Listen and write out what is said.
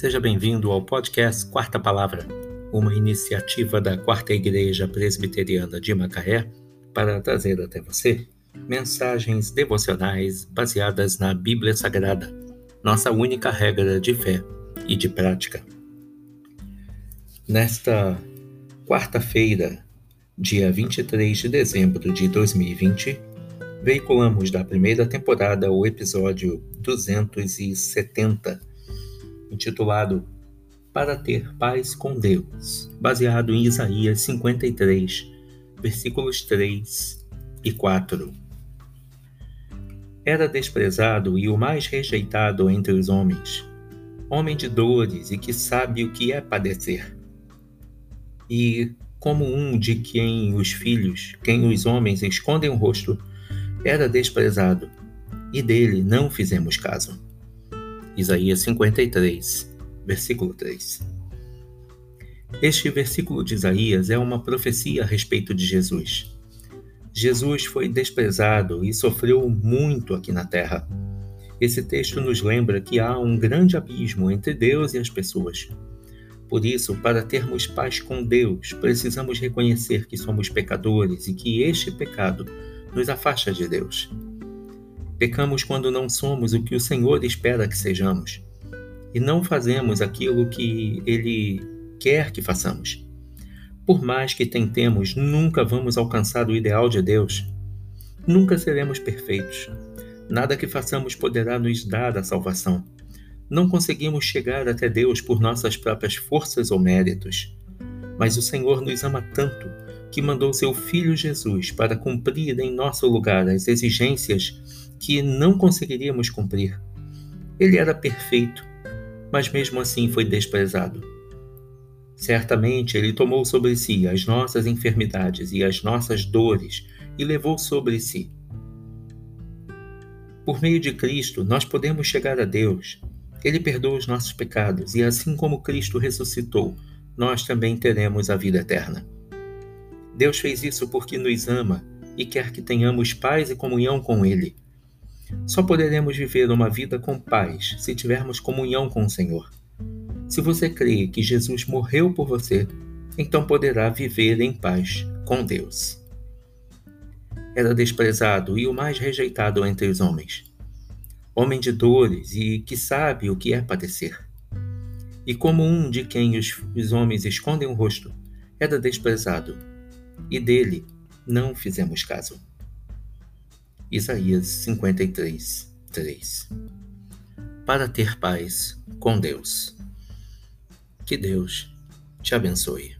Seja bem-vindo ao podcast Quarta Palavra, uma iniciativa da Quarta Igreja Presbiteriana de Macaé para trazer até você mensagens devocionais baseadas na Bíblia Sagrada, nossa única regra de fé e de prática. Nesta quarta-feira, dia 23 de dezembro de 2020, veiculamos da primeira temporada o episódio 270 intitulado Para ter paz com Deus, baseado em Isaías 53, versículos 3 e 4. Era desprezado e o mais rejeitado entre os homens, homem de dores e que sabe o que é padecer. E, como um de quem os filhos, quem os homens escondem o rosto, era desprezado, e dele não fizemos caso. Isaías 53, versículo 3. Este versículo de Isaías é uma profecia a respeito de Jesus. Jesus foi desprezado e sofreu muito aqui na terra. Esse texto nos lembra que há um grande abismo entre Deus e as pessoas. Por isso, para termos paz com Deus, precisamos reconhecer que somos pecadores e que este pecado nos afasta de Deus. Pecamos quando não somos o que o Senhor espera que sejamos e não fazemos aquilo que Ele quer que façamos. Por mais que tentemos, nunca vamos alcançar o ideal de Deus. Nunca seremos perfeitos. Nada que façamos poderá nos dar a salvação. Não conseguimos chegar até Deus por nossas próprias forças ou méritos. Mas o Senhor nos ama tanto que mandou seu Filho Jesus para cumprir em nosso lugar as exigências que não conseguiríamos cumprir. Ele era perfeito, mas mesmo assim foi desprezado. Certamente ele tomou sobre si as nossas enfermidades e as nossas dores e levou sobre si. Por meio de Cristo, nós podemos chegar a Deus. Ele perdoa os nossos pecados e, assim como Cristo ressuscitou, nós também teremos a vida eterna. Deus fez isso porque nos ama e quer que tenhamos paz e comunhão com Ele. Só poderemos viver uma vida com paz se tivermos comunhão com o Senhor. Se você crê que Jesus morreu por você, então poderá viver em paz com Deus. Era desprezado e o mais rejeitado entre os homens. Homem de dores e que sabe o que é padecer. E como um de quem os, os homens escondem o rosto, era desprezado, e dele não fizemos caso. Isaías 53, 3. Para ter paz com Deus. Que Deus te abençoe.